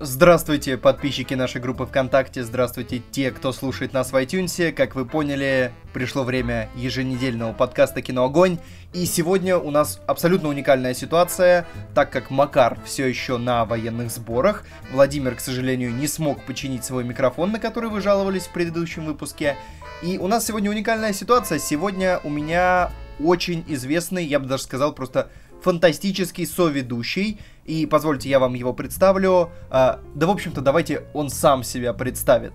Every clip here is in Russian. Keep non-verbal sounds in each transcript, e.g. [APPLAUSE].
Здравствуйте, подписчики нашей группы ВКонтакте, здравствуйте те, кто слушает нас в iTunes. Как вы поняли, пришло время еженедельного подкаста «Кино Огонь». И сегодня у нас абсолютно уникальная ситуация, так как Макар все еще на военных сборах. Владимир, к сожалению, не смог починить свой микрофон, на который вы жаловались в предыдущем выпуске. И у нас сегодня уникальная ситуация. Сегодня у меня очень известный, я бы даже сказал, просто фантастический соведущий. И позвольте, я вам его представлю. А, да, в общем-то, давайте он сам себя представит.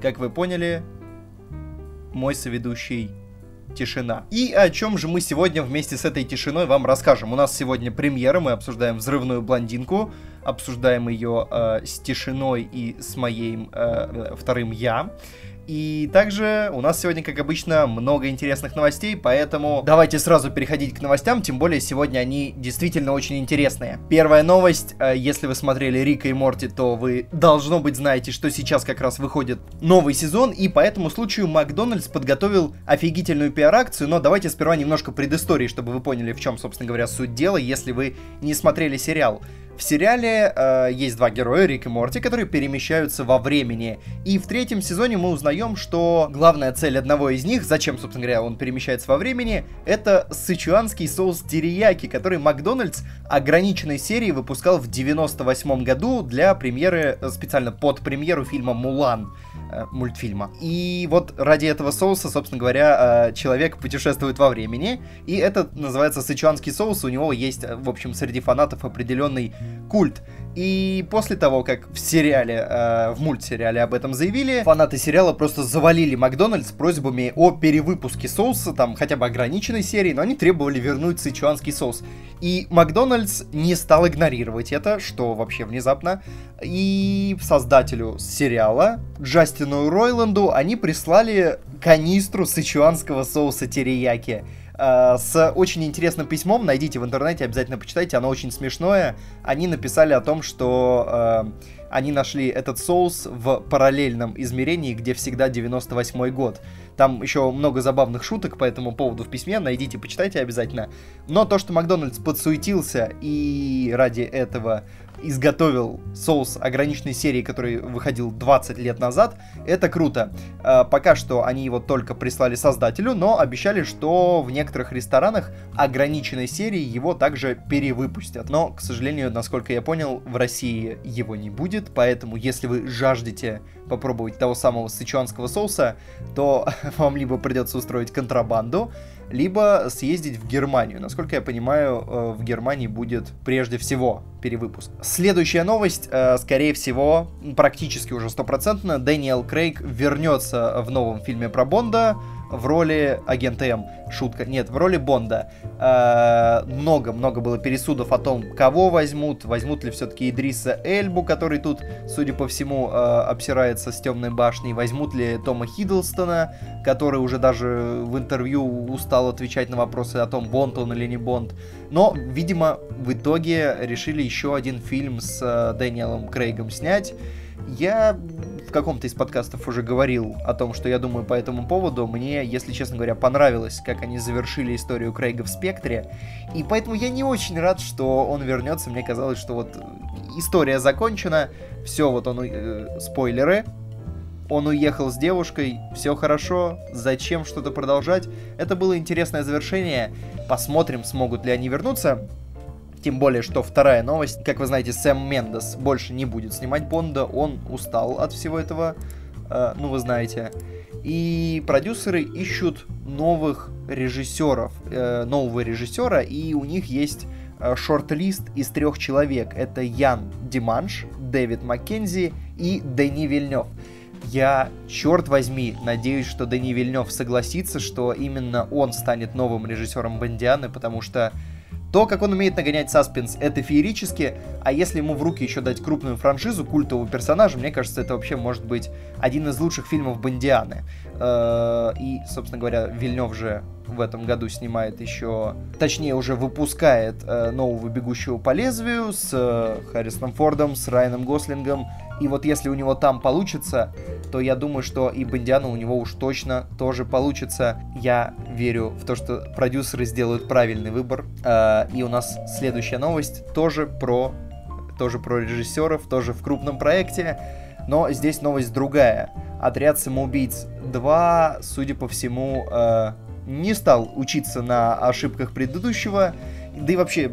Как вы поняли, мой соведущий тишина. И о чем же мы сегодня вместе с этой тишиной вам расскажем. У нас сегодня премьера, мы обсуждаем взрывную блондинку, обсуждаем ее э, с тишиной и с моим э, вторым я. И также у нас сегодня, как обычно, много интересных новостей, поэтому давайте сразу переходить к новостям, тем более сегодня они действительно очень интересные. Первая новость, э, если вы смотрели Рика и Морти, то вы, должно быть, знаете, что сейчас как раз выходит новый сезон, и по этому случаю Макдональдс подготовил офигительную пиар-акцию, но давайте сперва немножко предыстории, чтобы вы поняли, в чем, собственно говоря, суть дела, если вы не смотрели сериал. В сериале э, есть два героя, Рик и Морти, которые перемещаются во времени. И в третьем сезоне мы узнаем, что главная цель одного из них, зачем, собственно говоря, он перемещается во времени, это сычуанский соус терияки, который Макдональдс ограниченной серии выпускал в 98 году для премьеры, э, специально под премьеру фильма «Мулан» мультфильма. И вот ради этого соуса, собственно говоря, э, человек путешествует во времени, и это называется сычуанский соус, у него есть, э, в общем, среди фанатов определенный культ. И после того, как в сериале, э, в мультсериале об этом заявили, фанаты сериала просто завалили Макдональдс просьбами о перевыпуске соуса, там хотя бы ограниченной серии, но они требовали вернуть сычуанский соус. И Макдональдс не стал игнорировать это, что вообще внезапно. И создателю сериала, Джастину Ройланду, они прислали канистру сычуанского соуса терияки. Э, с очень интересным письмом. Найдите в интернете, обязательно почитайте, оно очень смешное. Они написали о том, что э, они нашли этот соус в параллельном измерении, где всегда 98 год. Там еще много забавных шуток по этому поводу в письме, найдите, почитайте обязательно. Но то, что Макдональдс подсуетился и ради этого изготовил соус ограниченной серии, который выходил 20 лет назад, это круто. Э, пока что они его только прислали создателю, но обещали, что в некоторых ресторанах ограниченной серии его также перевыпустят. Но, к сожалению, насколько я понял, в России его не будет, поэтому если вы жаждете попробовать того самого сычуанского соуса, то [LAUGHS] вам либо придется устроить контрабанду, либо съездить в Германию. Насколько я понимаю, э, в Германии будет прежде всего перевыпуск. Следующая новость, э, скорее всего, практически уже стопроцентно, Дэниел Крейг вернется в новом фильме про Бонда, в роли агента М. Шутка. Нет, в роли Бонда. Много-много было пересудов о том, кого возьмут. Возьмут ли все-таки Идриса Эльбу, который тут, судя по всему, э, обсирается с темной башней. Возьмут ли Тома Хиддлстона, который уже даже в интервью устал отвечать на вопросы о том, Бонд он или не Бонд. Но, видимо, в итоге решили еще один фильм с э, Дэниелом Крейгом снять. Я в каком-то из подкастов уже говорил о том, что я думаю по этому поводу. Мне, если честно говоря, понравилось, как они завершили историю Крейга в Спектре. И поэтому я не очень рад, что он вернется. Мне казалось, что вот история закончена. Все, вот он... Э, спойлеры. Он уехал с девушкой, все хорошо, зачем что-то продолжать? Это было интересное завершение. Посмотрим, смогут ли они вернуться. Тем более, что вторая новость, как вы знаете, Сэм Мендес больше не будет снимать Бонда, он устал от всего этого, э, ну вы знаете. И продюсеры ищут новых режиссеров, э, нового режиссера, и у них есть э, шорт-лист из трех человек. Это Ян Диманш, Дэвид Маккензи и Дени Вильнев. Я, черт возьми, надеюсь, что Дени Вильнев согласится, что именно он станет новым режиссером Бондианы, потому что то, как он умеет нагонять саспенс, это феерически, а если ему в руки еще дать крупную франшизу культового персонажа, мне кажется, это вообще может быть один из лучших фильмов Бондианы. Э, и, собственно говоря, Вильнев же в этом году снимает еще, точнее уже выпускает э, нового «Бегущего по лезвию» с э, Харрисоном Фордом, с Райаном Гослингом. И вот если у него там получится, то я думаю, что и Бондиана у него уж точно тоже получится. Я верю в то, что продюсеры сделают правильный выбор. Э, и у нас следующая новость тоже про, тоже про режиссеров, тоже в крупном проекте, но здесь новость другая. Отряд самоубийц 2, судя по всему, э, не стал учиться на ошибках предыдущего, да и вообще, э,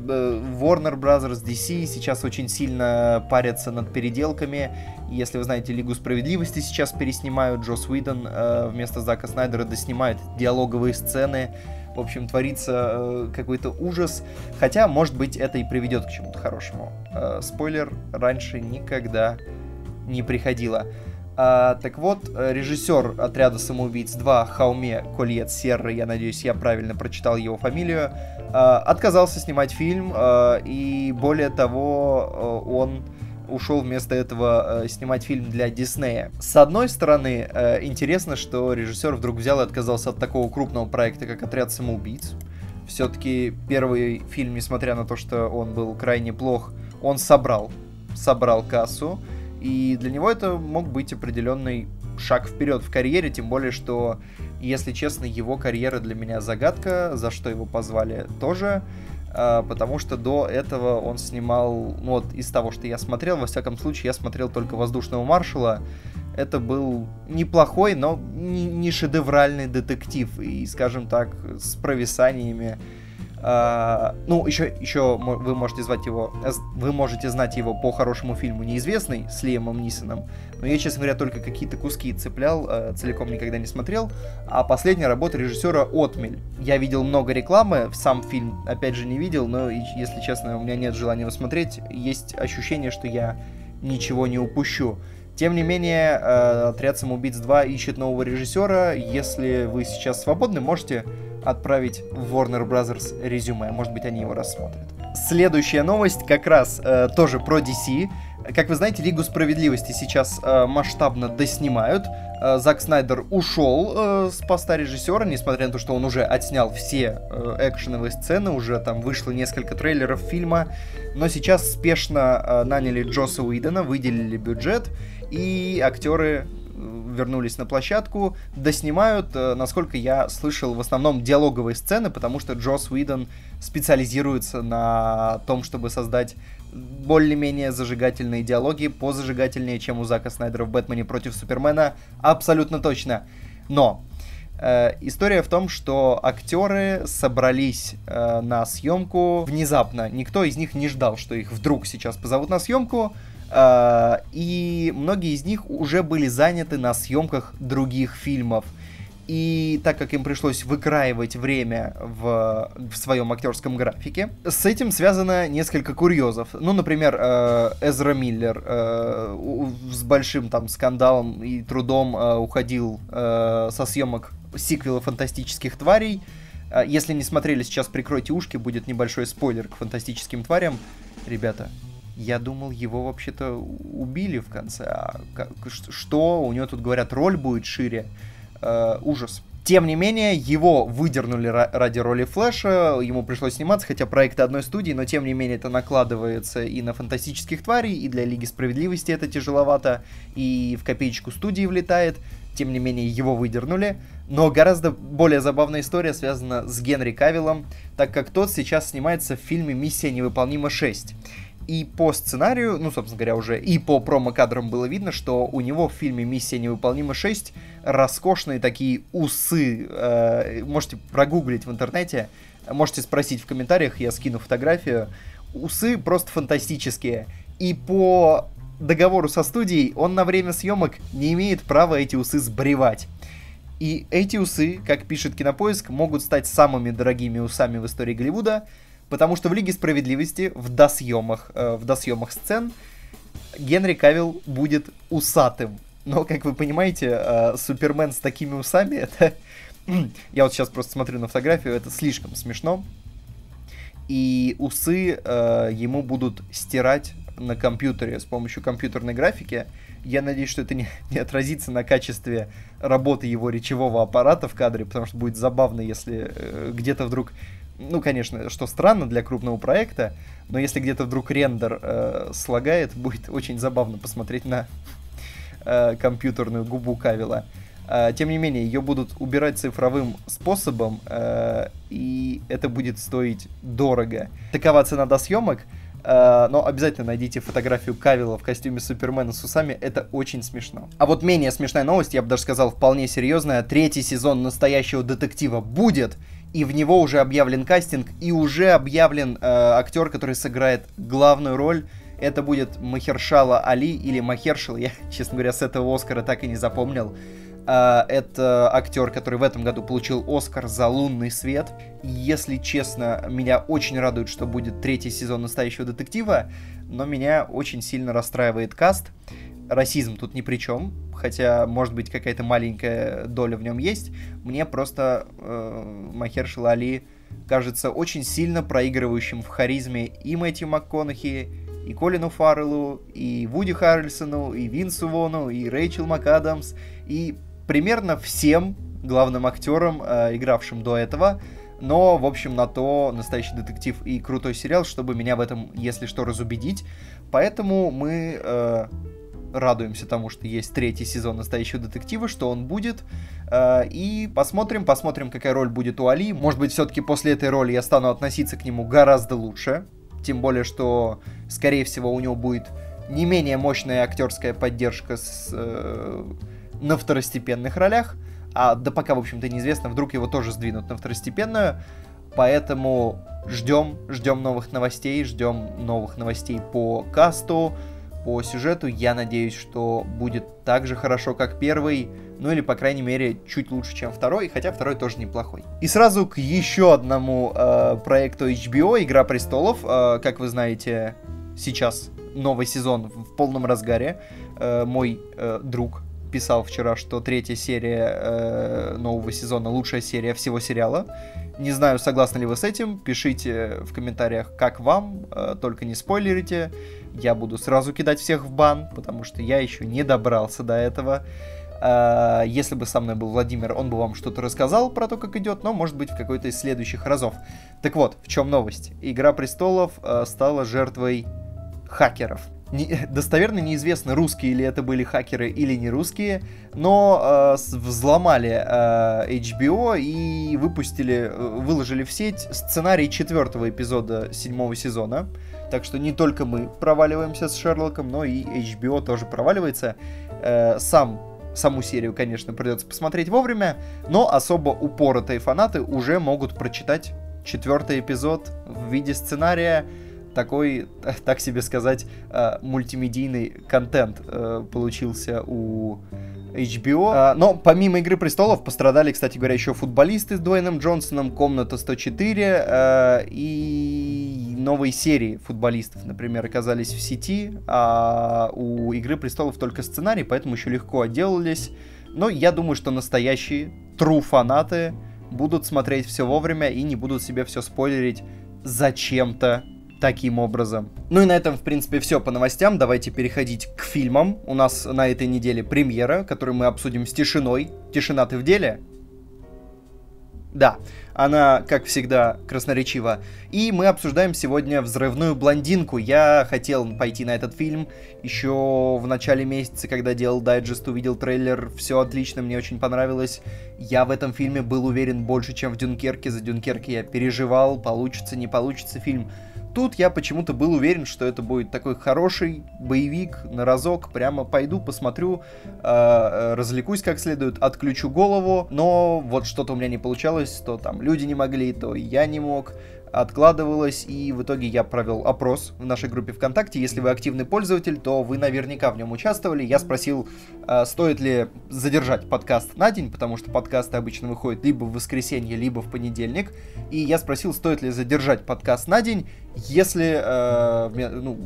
Warner Brothers, DC сейчас очень сильно парятся над переделками. Если вы знаете, Лигу Справедливости сейчас переснимают, Джос Уидон э, вместо Зака Снайдера доснимает диалоговые сцены. В общем, творится э, какой-то ужас. Хотя, может быть, это и приведет к чему-то хорошему. Э, спойлер, раньше никогда не приходило. А, так вот, режиссер отряда самоубийц 2 Хауме Кольет Серра, я надеюсь, я правильно прочитал его фамилию, а, отказался снимать фильм, а, и более того, а, он ушел вместо этого э, снимать фильм для Диснея. С одной стороны, э, интересно, что режиссер вдруг взял и отказался от такого крупного проекта, как «Отряд самоубийц». Все-таки первый фильм, несмотря на то, что он был крайне плох, он собрал, собрал кассу, и для него это мог быть определенный шаг вперед в карьере, тем более, что, если честно, его карьера для меня загадка, за что его позвали тоже, а, потому что до этого он снимал, ну вот из того, что я смотрел, во всяком случае, я смотрел только «Воздушного маршала», это был неплохой, но не шедевральный детектив, и, скажем так, с провисаниями, Uh, ну, еще, еще вы можете звать его, вы можете знать его по хорошему фильму «Неизвестный» с Лиамом Нисоном, но я, честно говоря, только какие-то куски цеплял, uh, целиком никогда не смотрел. А последняя работа режиссера «Отмель». Я видел много рекламы, сам фильм, опять же, не видел, но, если честно, у меня нет желания его смотреть. Есть ощущение, что я ничего не упущу. Тем не менее, uh, «Отряд самоубийц 2» ищет нового режиссера. Если вы сейчас свободны, можете отправить в Warner Brothers резюме. Может быть, они его рассмотрят. Следующая новость как раз э, тоже про DC. Как вы знаете, Лигу Справедливости сейчас э, масштабно доснимают. Э, Зак Снайдер ушел э, с поста режиссера, несмотря на то, что он уже отснял все э, экшеновые сцены, уже там вышло несколько трейлеров фильма. Но сейчас спешно э, наняли Джоса Уидона, выделили бюджет, и актеры вернулись на площадку, доснимают, э, насколько я слышал, в основном диалоговые сцены, потому что Джос Уидон специализируется на том, чтобы создать более-менее зажигательные диалоги, позажигательнее, чем у Зака Снайдера в «Бэтмене против Супермена», абсолютно точно. Но э, история в том, что актеры собрались э, на съемку внезапно. Никто из них не ждал, что их вдруг сейчас позовут на съемку. А, и многие из них уже были заняты на съемках других фильмов. И так как им пришлось выкраивать время в, в своем актерском графике, с этим связано несколько курьезов. Ну, например, э, Эзра Миллер э, с большим там скандалом и трудом э, уходил э, со съемок сиквела «Фантастических тварей». Э, если не смотрели, сейчас прикройте ушки, будет небольшой спойлер к «Фантастическим тварям». Ребята, я думал, его вообще-то убили в конце. А как, что? У него тут говорят, роль будет шире. Э, ужас. Тем не менее, его выдернули ради роли Флэша, ему пришлось сниматься, хотя проект одной студии, но тем не менее это накладывается и на фантастических тварей, и для Лиги Справедливости это тяжеловато, и в копеечку студии влетает. Тем не менее, его выдернули. Но гораздо более забавная история связана с Генри Кавиллом, так как тот сейчас снимается в фильме «Миссия невыполнима 6». И по сценарию, ну, собственно говоря, уже и по промо-кадрам было видно, что у него в фильме «Миссия невыполнима 6» роскошные такие усы. Э, можете прогуглить в интернете, можете спросить в комментариях, я скину фотографию. Усы просто фантастические. И по договору со студией он на время съемок не имеет права эти усы сбривать. И эти усы, как пишет Кинопоиск, могут стать самыми дорогими усами в истории Голливуда – Потому что в Лиге Справедливости в досъемах, э, в досъемах сцен Генри Кавилл будет усатым. Но, как вы понимаете, э, Супермен с такими усами, это... [CLEARS THROAT] Я вот сейчас просто смотрю на фотографию, это слишком смешно. И усы э, ему будут стирать на компьютере с помощью компьютерной графики. Я надеюсь, что это не, [LAUGHS] не отразится на качестве работы его речевого аппарата в кадре, потому что будет забавно, если э, где-то вдруг ну, конечно, что странно для крупного проекта, но если где-то вдруг рендер э, слагает, будет очень забавно посмотреть на э, компьютерную губу Кавила. Э, тем не менее, ее будут убирать цифровым способом, э, и это будет стоить дорого. Такова цена до съемок. Uh, но обязательно найдите фотографию Кавила в костюме Супермена с усами, это очень смешно. А вот менее смешная новость, я бы даже сказал, вполне серьезная. Третий сезон настоящего детектива будет, и в него уже объявлен кастинг, и уже объявлен uh, актер, который сыграет главную роль. Это будет Махершала Али или Махершал, я, [LAUGHS] честно говоря, с этого Оскара так и не запомнил. Uh, это актер, который в этом году получил Оскар за «Лунный свет». Если честно, меня очень радует, что будет третий сезон «Настоящего детектива», но меня очень сильно расстраивает каст. Расизм тут ни при чем, хотя, может быть, какая-то маленькая доля в нем есть. Мне просто uh, Махершал Али кажется очень сильно проигрывающим в харизме и Мэтью МакКонахи, и Колину Фарреллу, и Вуди Харрельсону, и Винсу Вону, и Рэйчел МакАдамс, и примерно всем главным актерам, э, игравшим до этого. Но, в общем, на то настоящий детектив и крутой сериал, чтобы меня в этом, если что, разубедить. Поэтому мы э, радуемся тому, что есть третий сезон настоящего детектива, что он будет. Э, и посмотрим, посмотрим, какая роль будет у Али. Может быть, все-таки после этой роли я стану относиться к нему гораздо лучше. Тем более, что, скорее всего, у него будет не менее мощная актерская поддержка с... Э, на второстепенных ролях, а да пока, в общем-то, неизвестно, вдруг его тоже сдвинут на второстепенную, поэтому ждем, ждем новых новостей, ждем новых новостей по касту, по сюжету. Я надеюсь, что будет так же хорошо, как первый, ну или, по крайней мере, чуть лучше, чем второй, хотя второй тоже неплохой. И сразу к еще одному э, проекту HBO, Игра престолов. Э, как вы знаете, сейчас новый сезон в полном разгаре. Э, мой э, друг писал вчера, что третья серия э, нового сезона лучшая серия всего сериала. Не знаю, согласны ли вы с этим. Пишите в комментариях, как вам. Э, только не спойлерите. Я буду сразу кидать всех в бан, потому что я еще не добрался до этого. Э, если бы со мной был Владимир, он бы вам что-то рассказал про то, как идет, но, может быть, в какой-то из следующих разов. Так вот, в чем новость? Игра престолов э, стала жертвой хакеров не, [LAUGHS] достоверно неизвестно, русские ли это были хакеры или не русские, но э, взломали э, HBO и выпустили, э, выложили в сеть сценарий четвертого эпизода седьмого сезона. Так что не только мы проваливаемся с Шерлоком, но и HBO тоже проваливается. Э, сам саму серию, конечно, придется посмотреть вовремя, но особо упоротые фанаты уже могут прочитать четвертый эпизод в виде сценария такой, так себе сказать, э, мультимедийный контент э, получился у HBO. А, но помимо «Игры престолов» пострадали, кстати говоря, еще футболисты с Дуэйном Джонсоном, «Комната 104» э, и новые серии футболистов, например, оказались в сети, а у «Игры престолов» только сценарий, поэтому еще легко отделались. Но я думаю, что настоящие true фанаты будут смотреть все вовремя и не будут себе все спойлерить зачем-то таким образом. Ну и на этом, в принципе, все по новостям. Давайте переходить к фильмам. У нас на этой неделе премьера, которую мы обсудим с тишиной. Тишина, ты в деле? Да, она, как всегда, красноречива. И мы обсуждаем сегодня «Взрывную блондинку». Я хотел пойти на этот фильм еще в начале месяца, когда делал дайджест, увидел трейлер, все отлично, мне очень понравилось. Я в этом фильме был уверен больше, чем в Дюнкерке. За Дюнкерке я переживал, получится, не получится фильм. Тут я почему-то был уверен, что это будет такой хороший боевик на разок. Прямо пойду, посмотрю, э, развлекусь как следует, отключу голову. Но вот что-то у меня не получалось, то там люди не могли, то я не мог откладывалось, и в итоге я провел опрос в нашей группе ВКонтакте. Если вы активный пользователь, то вы наверняка в нем участвовали. Я спросил, э, стоит ли задержать подкаст на день, потому что подкасты обычно выходят либо в воскресенье, либо в понедельник. И я спросил, стоит ли задержать подкаст на день, если э, ну,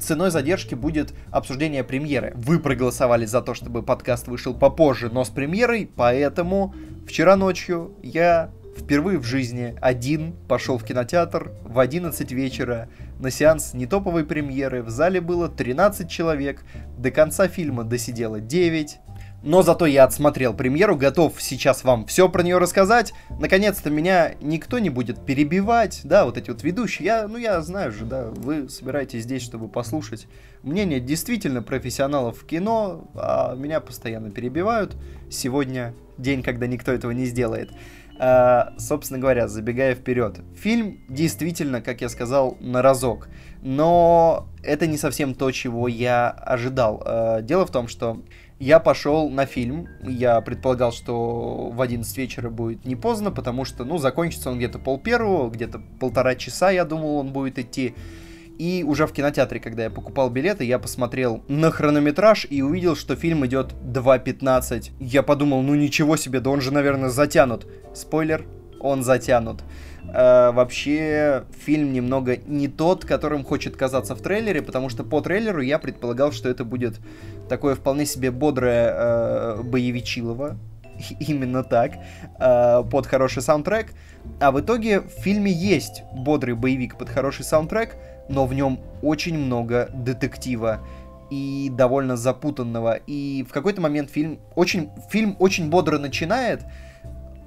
ценой задержки будет обсуждение премьеры. Вы проголосовали за то, чтобы подкаст вышел попозже, но с премьерой, поэтому вчера ночью я Впервые в жизни один пошел в кинотеатр в 11 вечера на сеанс нетоповой премьеры. В зале было 13 человек, до конца фильма досидело 9. Но зато я отсмотрел премьеру, готов сейчас вам все про нее рассказать. Наконец-то меня никто не будет перебивать, да, вот эти вот ведущие. Я, ну я знаю же, да, вы собираетесь здесь, чтобы послушать мнение действительно профессионалов в кино, а меня постоянно перебивают. Сегодня день, когда никто этого не сделает. А, собственно говоря, забегая вперед, фильм действительно, как я сказал, на разок. Но это не совсем то, чего я ожидал. А, дело в том, что я пошел на фильм. Я предполагал, что в 11 вечера будет не поздно, потому что, ну, закончится он где-то пол первого, где-то полтора часа, я думал, он будет идти. И уже в кинотеатре, когда я покупал билеты, я посмотрел на хронометраж и увидел, что фильм идет 2.15. Я подумал, ну ничего себе, да он же, наверное, затянут. Спойлер, он затянут. Э, вообще, фильм немного не тот, которым хочет казаться в трейлере, потому что по трейлеру я предполагал, что это будет такое вполне себе бодрое э, боевичилово, именно так, э, под хороший саундтрек. А в итоге в фильме есть бодрый боевик под хороший саундтрек, но в нем очень много детектива и довольно запутанного. И в какой-то момент фильм очень, фильм очень бодро начинает,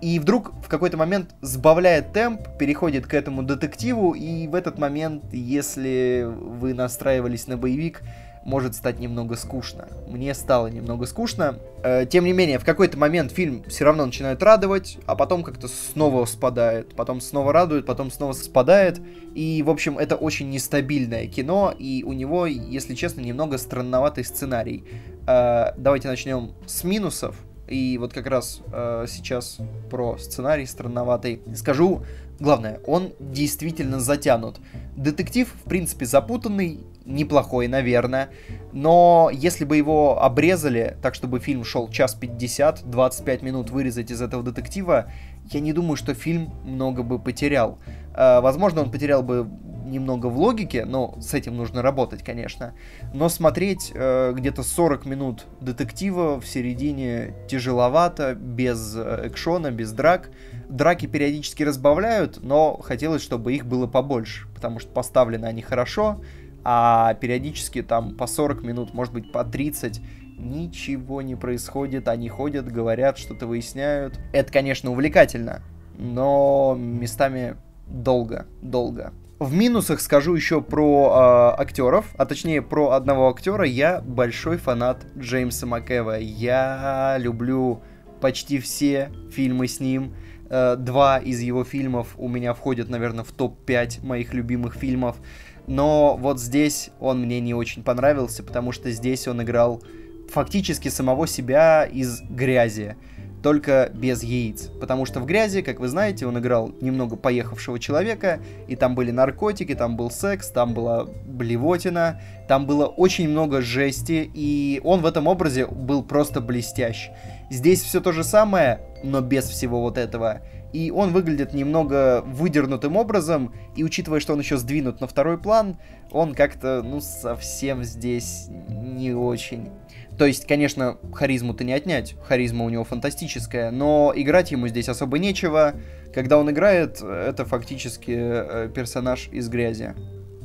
и вдруг в какой-то момент сбавляет темп, переходит к этому детективу, и в этот момент, если вы настраивались на боевик, может стать немного скучно. Мне стало немного скучно. Э, тем не менее, в какой-то момент фильм все равно начинает радовать, а потом как-то снова спадает, потом снова радует, потом снова спадает. И, в общем, это очень нестабильное кино, и у него, если честно, немного странноватый сценарий. Э, давайте начнем с минусов. И вот как раз э, сейчас про сценарий странноватый. Скажу, главное, он действительно затянут. Детектив, в принципе, запутанный, неплохой, наверное. Но если бы его обрезали, так чтобы фильм шел час 50, 25 минут вырезать из этого детектива, я не думаю, что фильм много бы потерял. Э, возможно, он потерял бы немного в логике, но с этим нужно работать, конечно. Но смотреть э, где-то 40 минут детектива в середине тяжеловато, без э, экшона, без драк. Драки периодически разбавляют, но хотелось, чтобы их было побольше, потому что поставлены они хорошо, а периодически там по 40 минут, может быть по 30 ничего не происходит, они ходят, говорят, что-то выясняют. Это, конечно, увлекательно, но местами долго, долго. В минусах скажу еще про э, актеров, а точнее про одного актера. Я большой фанат Джеймса Макэва. Я люблю почти все фильмы с ним. Э, два из его фильмов у меня входят, наверное, в топ-5 моих любимых фильмов. Но вот здесь он мне не очень понравился, потому что здесь он играл фактически самого себя из грязи только без яиц. Потому что в грязи, как вы знаете, он играл немного поехавшего человека, и там были наркотики, там был секс, там была блевотина, там было очень много жести, и он в этом образе был просто блестящ. Здесь все то же самое, но без всего вот этого. И он выглядит немного выдернутым образом, и учитывая, что он еще сдвинут на второй план, он как-то, ну, совсем здесь не очень. То есть, конечно, харизму-то не отнять, харизма у него фантастическая, но играть ему здесь особо нечего. Когда он играет, это фактически э, персонаж из грязи.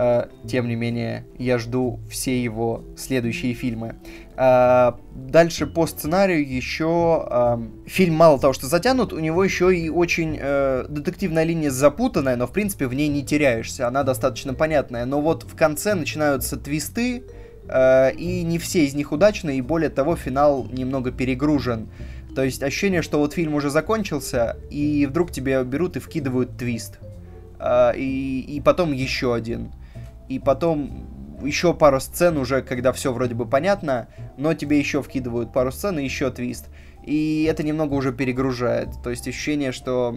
Э, тем не менее, я жду все его следующие фильмы. Э, дальше по сценарию еще фильм мало того, что затянут, у него еще и очень э, детективная линия запутанная, но в принципе в ней не теряешься, она достаточно понятная. Но вот в конце начинаются твисты, Э, и не все из них удачны, и более того, финал немного перегружен. То есть ощущение, что вот фильм уже закончился, и вдруг тебе берут и вкидывают твист. Э, и, и потом еще один. И потом еще пару сцен уже, когда все вроде бы понятно, но тебе еще вкидывают пару сцен и еще твист. И это немного уже перегружает. То есть ощущение, что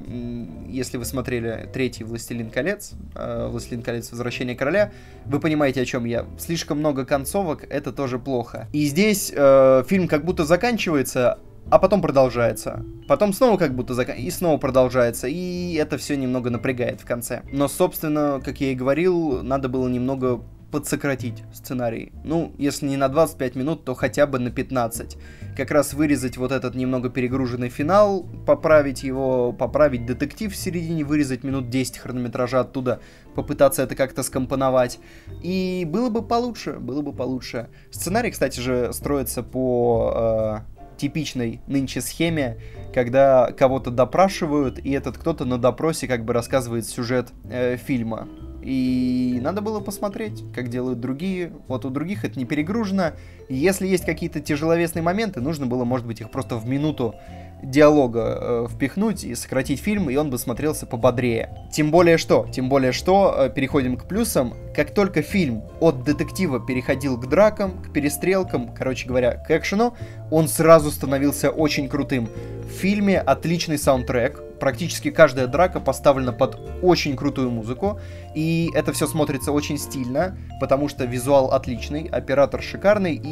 если вы смотрели третий «Властелин колец», э, «Властелин колец. Возвращение короля», вы понимаете, о чем я. Слишком много концовок, это тоже плохо. И здесь э, фильм как будто заканчивается, а потом продолжается. Потом снова как будто зак... и снова продолжается. И это все немного напрягает в конце. Но, собственно, как я и говорил, надо было немного подсократить сценарий. Ну, если не на 25 минут, то хотя бы на 15. Как раз вырезать вот этот немного перегруженный финал, поправить его, поправить детектив в середине, вырезать минут 10 хронометража оттуда, попытаться это как-то скомпоновать. И было бы получше, было бы получше. Сценарий, кстати же, строится по... Э, типичной нынче схеме, когда кого-то допрашивают, и этот кто-то на допросе как бы рассказывает сюжет э, фильма. И надо было посмотреть, как делают другие. Вот у других это не перегружено. Если есть какие-то тяжеловесные моменты, нужно было, может быть, их просто в минуту диалога э, впихнуть и сократить фильм, и он бы смотрелся пободрее. Тем более что, тем более что, э, переходим к плюсам. Как только фильм от детектива переходил к дракам, к перестрелкам, короче говоря, к экшену, он сразу становился очень крутым. В фильме отличный саундтрек, практически каждая драка поставлена под очень крутую музыку, и это все смотрится очень стильно, потому что визуал отличный, оператор шикарный, и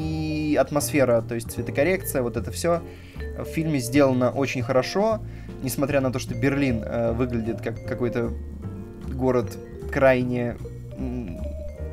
атмосфера, то есть цветокоррекция, вот это все в фильме сделано очень хорошо, несмотря на то, что Берлин э, выглядит как какой-то город крайне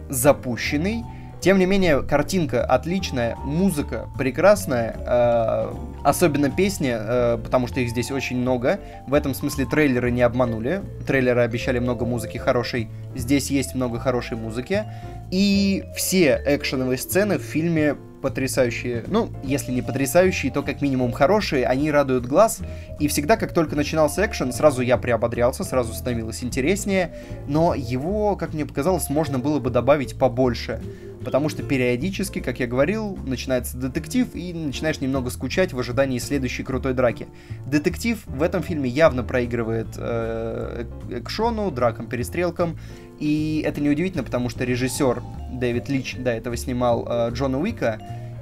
запущенный. Тем не менее, картинка отличная, музыка прекрасная, э, особенно песни, э, потому что их здесь очень много. В этом смысле трейлеры не обманули. Трейлеры обещали много музыки хорошей. Здесь есть много хорошей музыки. И все экшеновые сцены в фильме потрясающие, ну, если не потрясающие, то как минимум хорошие, они радуют глаз, и всегда, как только начинался экшен, сразу я приободрялся, сразу становилось интереснее, но его, как мне показалось, можно было бы добавить побольше, потому что периодически, как я говорил, начинается детектив, и начинаешь немного скучать в ожидании следующей крутой драки. Детектив в этом фильме явно проигрывает э, экшону, дракам, перестрелкам, и это неудивительно, потому что режиссер Дэвид Лич до этого снимал э, Джона Уика,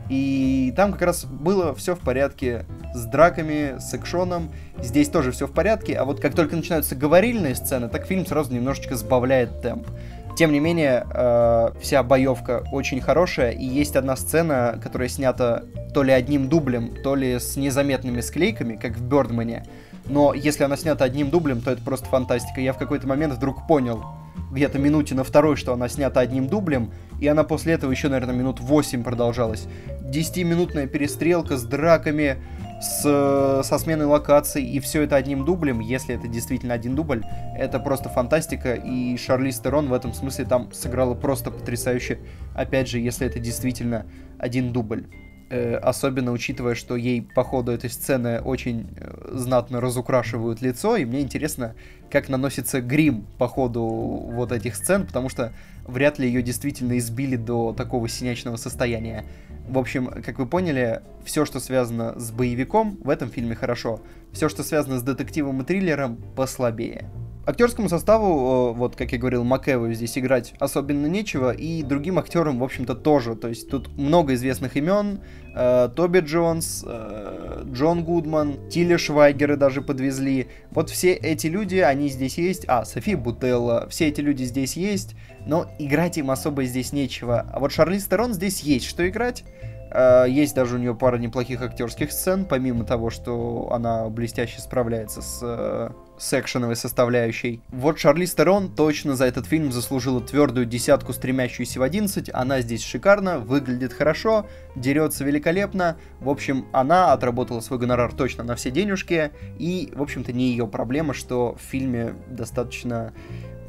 и там как раз было все в порядке с драками, с экшоном. Здесь тоже все в порядке, а вот как только начинаются говорильные сцены, так фильм сразу немножечко сбавляет темп. Тем не менее, э, вся боевка очень хорошая, и есть одна сцена, которая снята то ли одним дублем, то ли с незаметными склейками, как в Бёрдмане. Но если она снята одним дублем, то это просто фантастика. Я в какой-то момент вдруг понял, где-то минуте на второй, что она снята одним дублем, и она после этого еще, наверное, минут 8 продолжалась. 10-минутная перестрелка с драками, с, со сменой локаций, и все это одним дублем, если это действительно один дубль, это просто фантастика, и Шарли Стерон в этом смысле там сыграла просто потрясающе, опять же, если это действительно один дубль. Э, особенно учитывая, что ей по ходу этой сцены очень э, знатно разукрашивают лицо, и мне интересно, как наносится грим по ходу вот этих сцен, потому что вряд ли ее действительно избили до такого синячного состояния. В общем, как вы поняли, все, что связано с боевиком, в этом фильме хорошо. Все, что связано с детективом и триллером, послабее. Актерскому составу, вот как я говорил, Макэву здесь играть особенно нечего, и другим актерам, в общем-то, тоже. То есть тут много известных имен. Э, Тоби Джонс, э, Джон Гудман, Тиля Швайгеры даже подвезли. Вот все эти люди, они здесь есть. А, София Бутелла. Все эти люди здесь есть, но играть им особо здесь нечего. А вот Шарли Стерон здесь есть что играть. Э, есть даже у нее пара неплохих актерских сцен, помимо того, что она блестяще справляется с, с экшеновой составляющей. Вот Шарли Стерон точно за этот фильм заслужила твердую десятку, стремящуюся в 11. Она здесь шикарно, выглядит хорошо, дерется великолепно. В общем, она отработала свой гонорар точно на все денежки. И, в общем-то, не ее проблема, что в фильме достаточно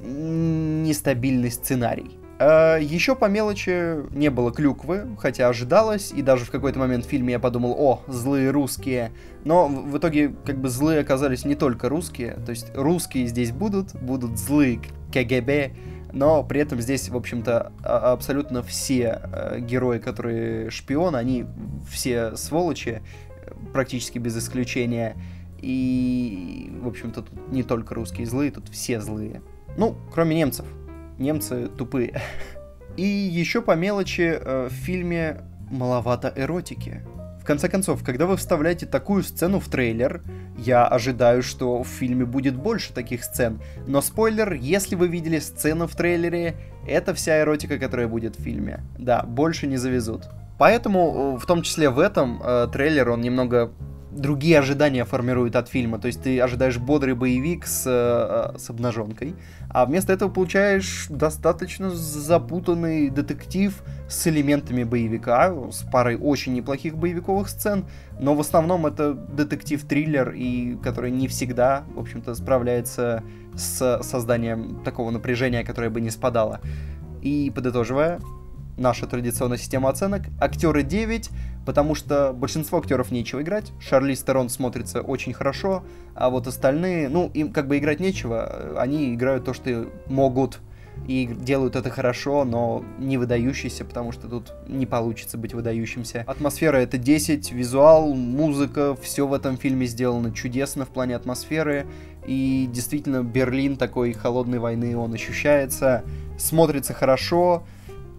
нестабильный сценарий. Uh, еще по мелочи не было клюквы, хотя ожидалось, и даже в какой-то момент в фильме я подумал, о, злые русские. Но в итоге как бы злые оказались не только русские, то есть русские здесь будут, будут злые КГБ, но при этом здесь, в общем-то, а, абсолютно все э, герои, которые шпионы, они все сволочи, практически без исключения. И, в общем-то, тут не только русские злые, тут все злые. Ну, кроме немцев немцы тупые. И еще по мелочи э, в фильме маловато эротики. В конце концов, когда вы вставляете такую сцену в трейлер, я ожидаю, что в фильме будет больше таких сцен. Но спойлер, если вы видели сцену в трейлере, это вся эротика, которая будет в фильме. Да, больше не завезут. Поэтому, э, в том числе в этом, э, трейлер, он немного другие ожидания формирует от фильма. То есть ты ожидаешь бодрый боевик с, э, с обнаженкой, а вместо этого получаешь достаточно запутанный детектив с элементами боевика, с парой очень неплохих боевиковых сцен, но в основном это детектив-триллер, и который не всегда, в общем-то, справляется с созданием такого напряжения, которое бы не спадало. И подытоживая, наша традиционная система оценок. Актеры 9, потому что большинство актеров нечего играть. Шарли Стерон смотрится очень хорошо, а вот остальные, ну, им как бы играть нечего, они играют то, что могут, и делают это хорошо, но не выдающийся, потому что тут не получится быть выдающимся. Атмосфера это 10, визуал, музыка, все в этом фильме сделано чудесно в плане атмосферы, и действительно Берлин такой холодной войны, он ощущается, смотрится хорошо,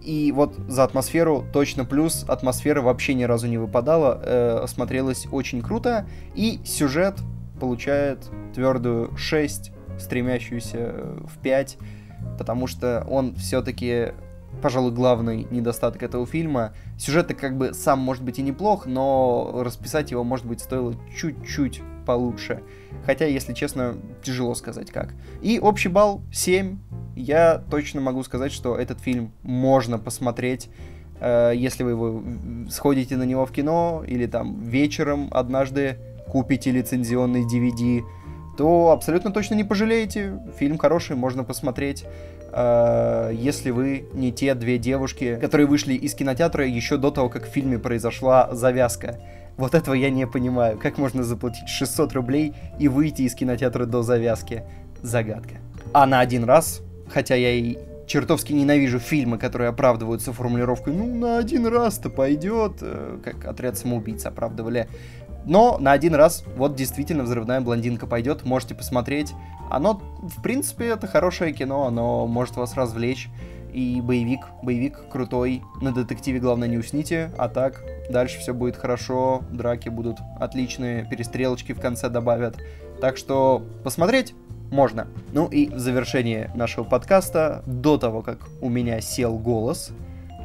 и вот за атмосферу точно плюс, атмосфера вообще ни разу не выпадала, э, смотрелась очень круто, и сюжет получает твердую 6, стремящуюся в 5, потому что он все-таки, пожалуй, главный недостаток этого фильма. Сюжет как бы сам может быть и неплох, но расписать его, может быть, стоило чуть-чуть получше. Хотя, если честно, тяжело сказать как. И общий балл 7. Я точно могу сказать, что этот фильм можно посмотреть э, если вы его сходите на него в кино или там вечером однажды купите лицензионный DVD, то абсолютно точно не пожалеете. Фильм хороший, можно посмотреть. Э, если вы не те две девушки, которые вышли из кинотеатра еще до того, как в фильме произошла завязка. Вот этого я не понимаю. Как можно заплатить 600 рублей и выйти из кинотеатра до завязки? Загадка. А на один раз, хотя я и чертовски ненавижу фильмы, которые оправдываются формулировкой «ну, на один раз-то пойдет», э, как «Отряд самоубийц» оправдывали но на один раз вот действительно «Взрывная блондинка» пойдет, можете посмотреть. Оно, в принципе, это хорошее кино, оно может вас развлечь. И боевик, боевик крутой. На детективе главное не усните, а так дальше все будет хорошо, драки будут отличные, перестрелочки в конце добавят. Так что посмотреть можно. Ну и в завершение нашего подкаста, до того, как у меня сел голос,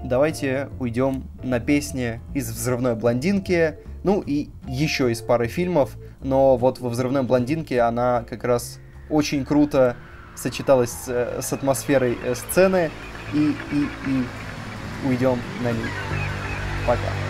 давайте уйдем на песни из «Взрывной блондинки», ну и еще из пары фильмов, но вот во «Взрывной блондинке» она как раз очень круто сочеталась с, э, с атмосферой э, сцены, и, и, и уйдем на ней. Пока.